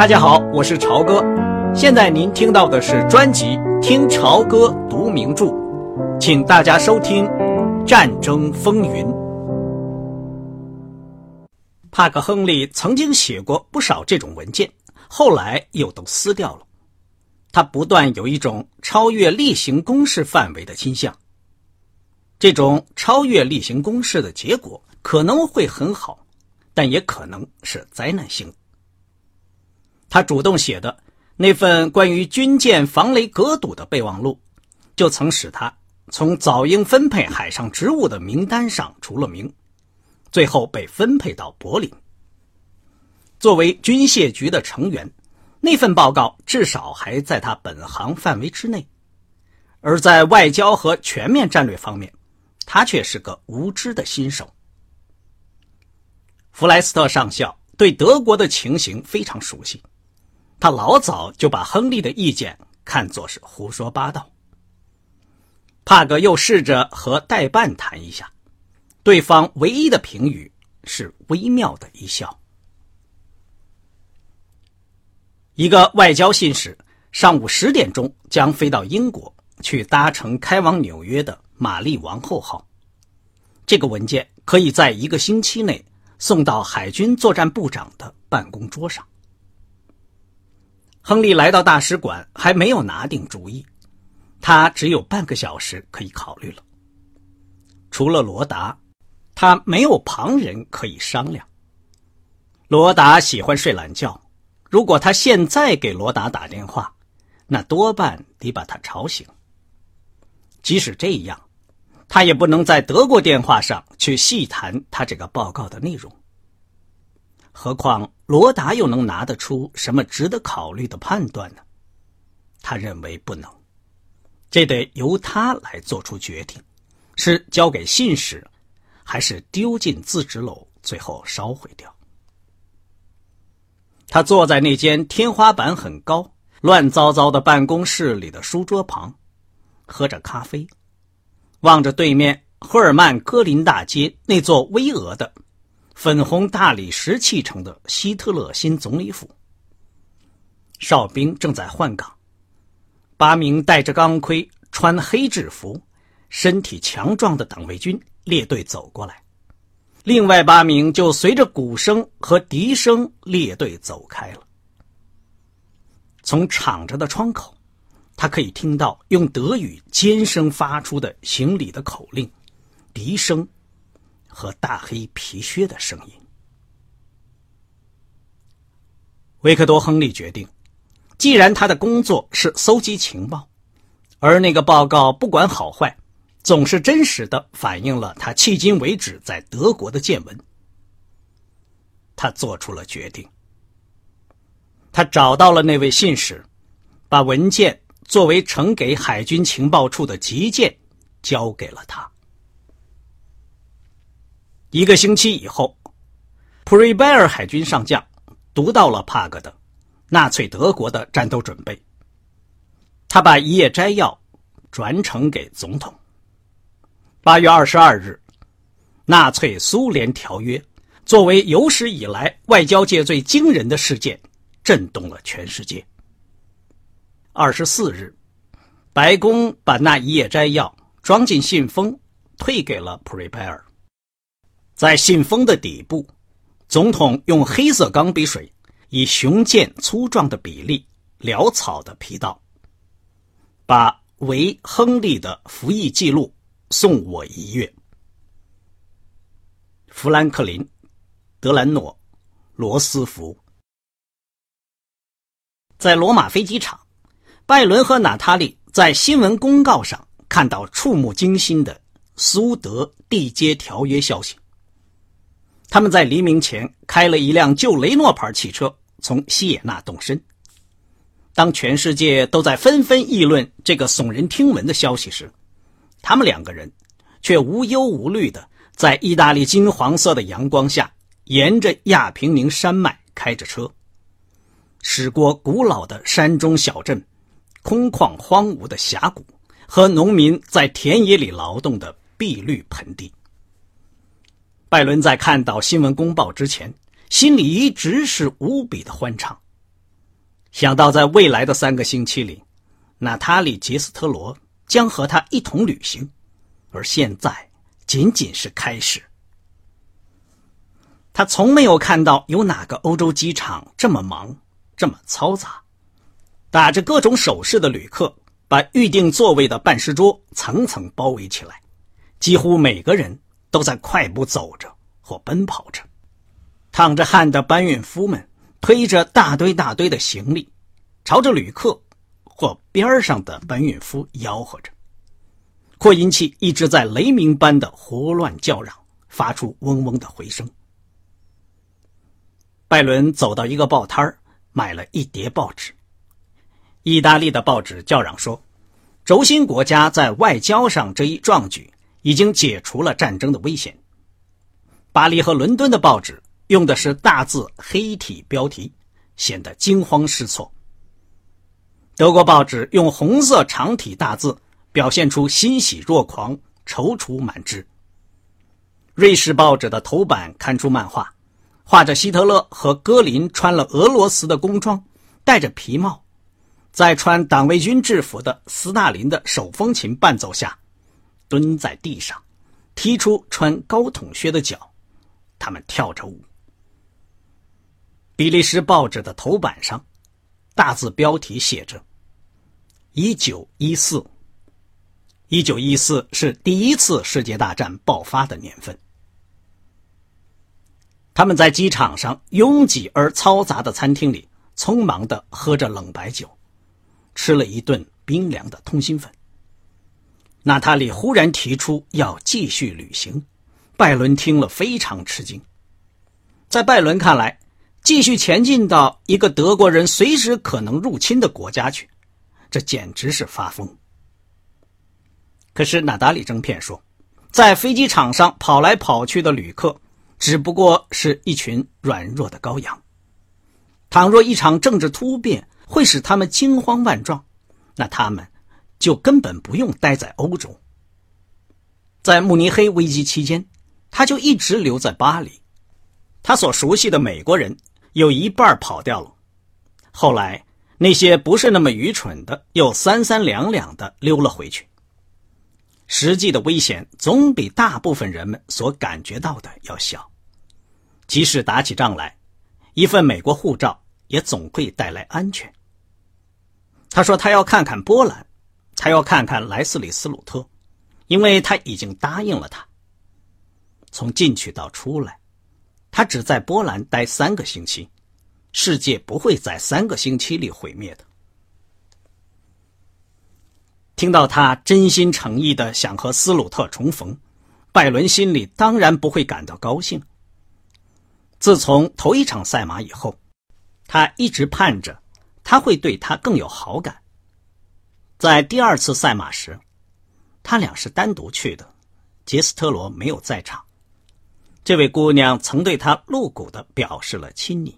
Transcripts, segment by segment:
大家好，我是朝哥。现在您听到的是专辑《听朝歌读名著》，请大家收听《战争风云》。帕克·亨利曾经写过不少这种文件，后来又都撕掉了。他不断有一种超越例行公事范围的倾向。这种超越例行公事的结果可能会很好，但也可能是灾难性的。他主动写的那份关于军舰防雷隔堵的备忘录，就曾使他从早应分配海上职务的名单上除了名，最后被分配到柏林。作为军械局的成员，那份报告至少还在他本行范围之内，而在外交和全面战略方面，他却是个无知的新手。弗莱斯特上校对德国的情形非常熟悉。他老早就把亨利的意见看作是胡说八道。帕格又试着和代办谈一下，对方唯一的评语是微妙的一笑。一个外交信使上午十点钟将飞到英国，去搭乘开往纽约的玛丽王后号。这个文件可以在一个星期内送到海军作战部长的办公桌上。亨利来到大使馆，还没有拿定主意。他只有半个小时可以考虑了。除了罗达，他没有旁人可以商量。罗达喜欢睡懒觉，如果他现在给罗达打电话，那多半得把他吵醒。即使这样，他也不能在德国电话上去细谈他这个报告的内容。何况罗达又能拿得出什么值得考虑的判断呢？他认为不能，这得由他来做出决定：是交给信使，还是丢进自纸篓，最后烧毁掉？他坐在那间天花板很高、乱糟糟的办公室里的书桌旁，喝着咖啡，望着对面赫尔曼戈林大街那座巍峨的。粉红大理石砌成的希特勒新总理府，哨兵正在换岗。八名戴着钢盔、穿黑制服、身体强壮的党卫军列队走过来，另外八名就随着鼓声和笛声列队走开了。从敞着的窗口，他可以听到用德语尖声发出的行礼的口令、笛声。和大黑皮靴的声音。维克多·亨利决定，既然他的工作是搜集情报，而那个报告不管好坏，总是真实的反映了他迄今为止在德国的见闻。他做出了决定。他找到了那位信使，把文件作为呈给海军情报处的急件交给了他。一个星期以后，普瑞贝尔海军上将读到了帕格的纳粹德国的战斗准备。他把一页摘要转呈给总统。八月二十二日，纳粹苏联条约作为有史以来外交界最惊人的事件，震动了全世界。二十四日，白宫把那一页摘要装进信封，退给了普瑞贝尔。在信封的底部，总统用黑色钢笔水以雄健粗壮的比例潦草的批道：“把为亨利的服役记录送我一阅。”富兰克林·德兰诺·罗斯福在罗马飞机场，拜伦和娜塔莉在新闻公告上看到触目惊心的苏德缔结条约消息。他们在黎明前开了一辆旧雷诺牌汽车，从西野纳动身。当全世界都在纷纷议论这个耸人听闻的消息时，他们两个人却无忧无虑的在意大利金黄色的阳光下，沿着亚平宁山脉开着车，驶过古老的山中小镇、空旷荒芜的峡谷和农民在田野里劳动的碧绿盆地。拜伦在看到新闻公报之前，心里一直是无比的欢畅。想到在未来的三个星期里，娜塔莉·杰斯特罗将和他一同旅行，而现在仅仅是开始。他从没有看到有哪个欧洲机场这么忙，这么嘈杂，打着各种手势的旅客把预定座位的办事桌层层包围起来，几乎每个人都在快步走着或奔跑着，淌着汗的搬运夫们推着大堆大堆的行李，朝着旅客或边上的搬运夫吆喝着，扩音器一直在雷鸣般的胡乱叫嚷，发出嗡嗡的回声。拜伦走到一个报摊买了一叠报纸。意大利的报纸叫嚷说：“轴心国家在外交上这一壮举，已经解除了战争的危险。”巴黎和伦敦的报纸用的是大字黑体标题，显得惊慌失措。德国报纸用红色长体大字，表现出欣喜若狂、踌躇满志。瑞士报纸的头版刊出漫画。画着希特勒和戈林穿了俄罗斯的工装，戴着皮帽，在穿党卫军制服的斯大林的手风琴伴奏下，蹲在地上，踢出穿高筒靴的脚，他们跳着舞。比利时报纸的头版上，大字标题写着：“一九一四。”一九一四是第一次世界大战爆发的年份。他们在机场上拥挤而嘈杂的餐厅里，匆忙的喝着冷白酒，吃了一顿冰凉的通心粉。娜塔莉忽然提出要继续旅行，拜伦听了非常吃惊。在拜伦看来，继续前进到一个德国人随时可能入侵的国家去，这简直是发疯。可是娜塔莉争辩说，在飞机场上跑来跑去的旅客。只不过是一群软弱的羔羊。倘若一场政治突变会使他们惊慌万状，那他们就根本不用待在欧洲。在慕尼黑危机期间，他就一直留在巴黎。他所熟悉的美国人有一半跑掉了。后来那些不是那么愚蠢的，又三三两两的溜了回去。实际的危险总比大部分人们所感觉到的要小。即使打起仗来，一份美国护照也总会带来安全。他说：“他要看看波兰，他要看看莱斯里斯鲁特，因为他已经答应了他。从进去到出来，他只在波兰待三个星期，世界不会在三个星期里毁灭的。”听到他真心诚意的想和斯鲁特重逢，拜伦心里当然不会感到高兴。自从头一场赛马以后，他一直盼着他会对他更有好感。在第二次赛马时，他俩是单独去的，杰斯特罗没有在场。这位姑娘曾对他露骨的表示了亲昵。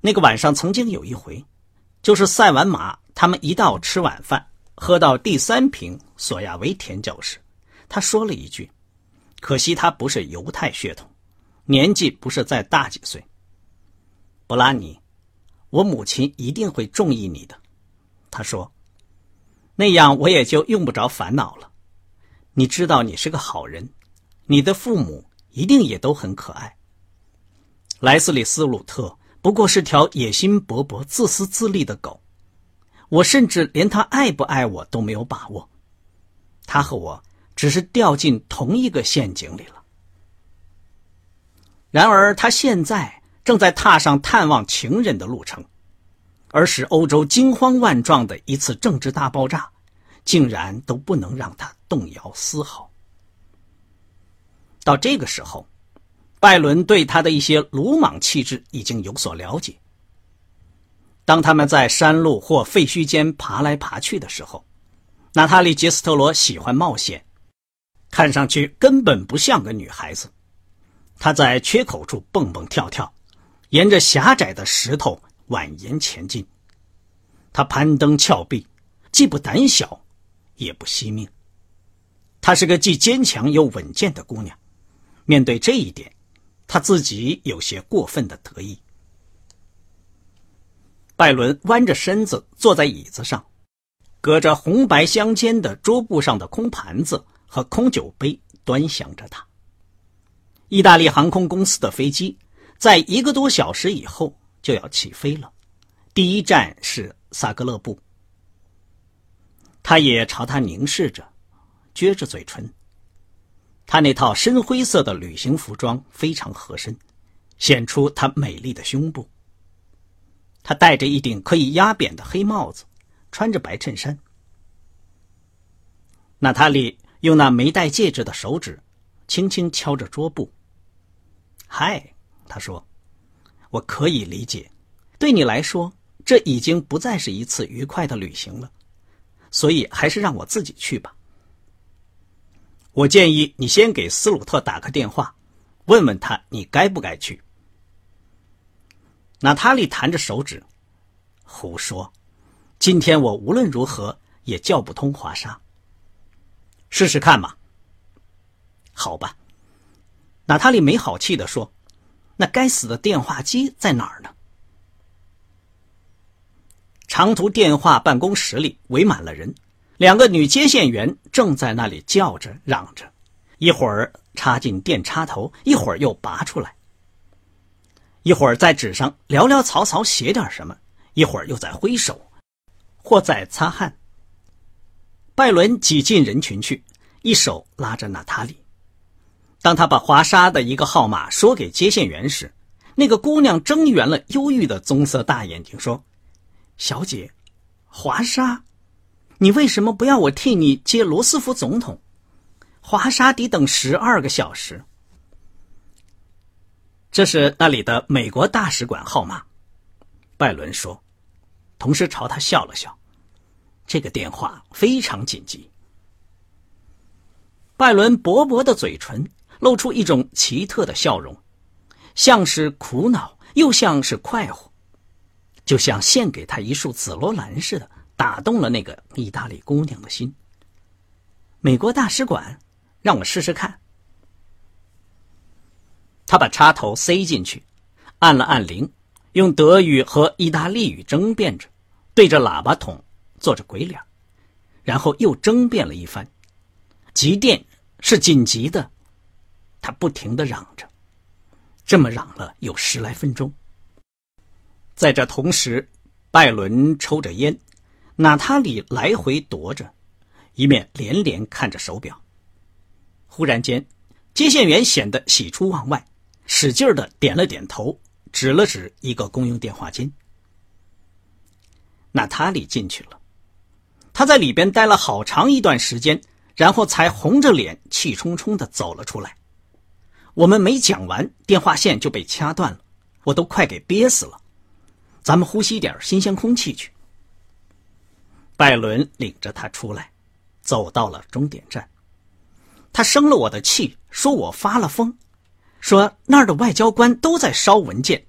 那个晚上曾经有一回，就是赛完马，他们一道吃晚饭，喝到第三瓶索亚维甜酒时，他说了一句：“可惜他不是犹太血统。”年纪不是再大几岁，布拉尼，我母亲一定会中意你的。他说：“那样我也就用不着烦恼了。你知道你是个好人，你的父母一定也都很可爱。莱斯里斯鲁特不过是条野心勃勃、自私自利的狗，我甚至连他爱不爱我都没有把握。他和我只是掉进同一个陷阱里了。”然而，他现在正在踏上探望情人的路程，而使欧洲惊慌万状的一次政治大爆炸，竟然都不能让他动摇丝毫。到这个时候，拜伦对他的一些鲁莽气质已经有所了解。当他们在山路或废墟间爬来爬去的时候，娜塔莉·杰斯特罗喜欢冒险，看上去根本不像个女孩子。她在缺口处蹦蹦跳跳，沿着狭窄的石头蜿蜒前进。他攀登峭壁，既不胆小，也不惜命。她是个既坚强又稳健的姑娘。面对这一点，她自己有些过分的得意。拜伦弯着身子坐在椅子上，隔着红白相间的桌布上的空盘子和空酒杯端详着他。意大利航空公司的飞机在一个多小时以后就要起飞了，第一站是萨格勒布。他也朝他凝视着，撅着嘴唇。他那套深灰色的旅行服装非常合身，显出他美丽的胸部。他戴着一顶可以压扁的黑帽子，穿着白衬衫。娜塔莉用那没戴戒指的手指轻轻敲着桌布。“嗨，”他说，“我可以理解，对你来说，这已经不再是一次愉快的旅行了，所以还是让我自己去吧。我建议你先给斯鲁特打个电话，问问他你该不该去。”娜塔莉弹着手指，胡说！今天我无论如何也叫不通华沙。试试看嘛。好吧。娜塔莉没好气的说：“那该死的电话机在哪儿呢？”长途电话办公室里围满了人，两个女接线员正在那里叫着嚷着，一会儿插进电插头，一会儿又拔出来。一会儿在纸上潦潦草草写点什么，一会儿又在挥手，或在擦汗。拜伦挤进人群去，一手拉着娜塔莉。当他把华沙的一个号码说给接线员时，那个姑娘睁圆了忧郁的棕色大眼睛，说：“小姐，华沙，你为什么不要我替你接罗斯福总统？华沙得等十二个小时。”这是那里的美国大使馆号码，拜伦说，同时朝他笑了笑。这个电话非常紧急。拜伦薄薄的嘴唇露出一种奇特的笑容，像是苦恼，又像是快活，就像献给他一束紫罗兰似的，打动了那个意大利姑娘的心。美国大使馆，让我试试看。他把插头塞进去，按了按铃，用德语和意大利语争辩着，对着喇叭筒做着鬼脸，然后又争辩了一番。急电是紧急的，他不停的嚷着，这么嚷了有十来分钟。在这同时，拜伦抽着烟，娜塔莉来回踱着，一面连连看着手表。忽然间，接线员显得喜出望外。使劲的点了点头，指了指一个公用电话间。娜塔莉进去了，她在里边待了好长一段时间，然后才红着脸、气冲冲的走了出来。我们没讲完，电话线就被掐断了，我都快给憋死了。咱们呼吸点新鲜空气去。拜伦领着他出来，走到了终点站。他生了我的气，说我发了疯。说那儿的外交官都在烧文件，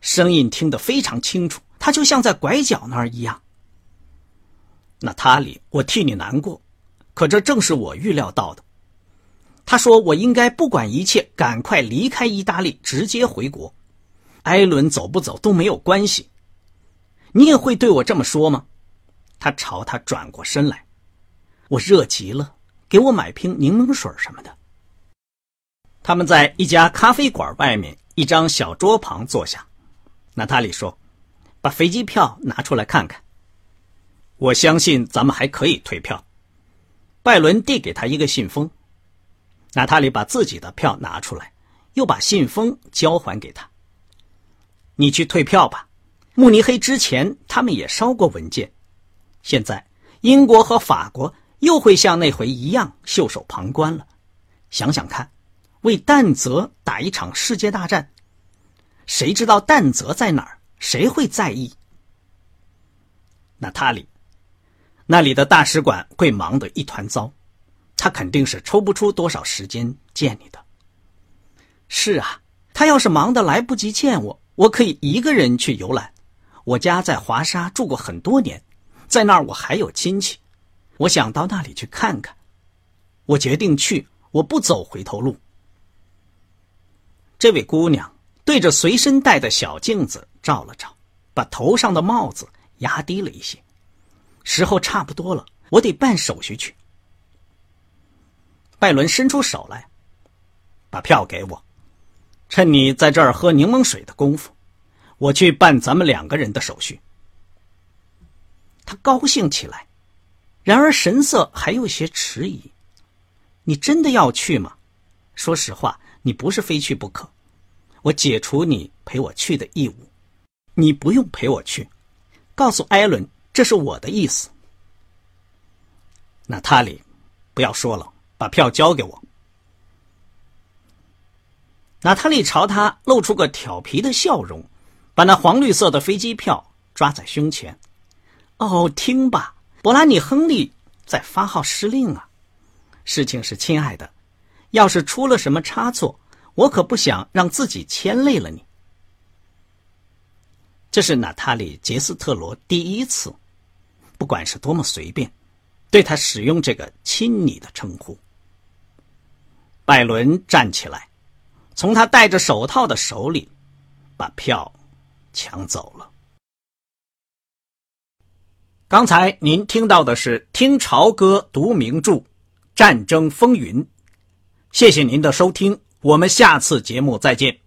声音听得非常清楚，他就像在拐角那儿一样。那塔里，我替你难过，可这正是我预料到的。他说我应该不管一切，赶快离开意大利，直接回国。艾伦走不走都没有关系。你也会对我这么说吗？他朝他转过身来，我热极了，给我买瓶柠檬水什么的。他们在一家咖啡馆外面一张小桌旁坐下。娜塔莉说：“把飞机票拿出来看看。”我相信咱们还可以退票。拜伦递给他一个信封。娜塔莉把自己的票拿出来，又把信封交还给他。你去退票吧。慕尼黑之前他们也烧过文件，现在英国和法国又会像那回一样袖手旁观了。想想看。为弹泽打一场世界大战，谁知道弹泽在哪儿？谁会在意？娜塔莉，那里的大使馆会忙得一团糟，他肯定是抽不出多少时间见你的。是啊，他要是忙得来不及见我，我可以一个人去游览。我家在华沙住过很多年，在那儿我还有亲戚，我想到那里去看看。我决定去，我不走回头路。这位姑娘对着随身带的小镜子照了照，把头上的帽子压低了一些。时候差不多了，我得办手续去。拜伦伸出手来，把票给我，趁你在这儿喝柠檬水的功夫，我去办咱们两个人的手续。他高兴起来，然而神色还有些迟疑。你真的要去吗？说实话，你不是非去不可。我解除你陪我去的义务，你不用陪我去。告诉艾伦，这是我的意思。娜塔莉，不要说了，把票交给我。娜塔莉朝他露出个调皮的笑容，把那黄绿色的飞机票抓在胸前。哦，听吧，伯拉尼·亨利在发号施令啊！事情是，亲爱的，要是出了什么差错，我可不想让自己牵累了你。这是娜塔莉·杰斯特罗第一次，不管是多么随便，对他使用这个亲昵的称呼。拜伦站起来，从他戴着手套的手里把票抢走了。刚才您听到的是《听潮歌读名著》。战争风云，谢谢您的收听，我们下次节目再见。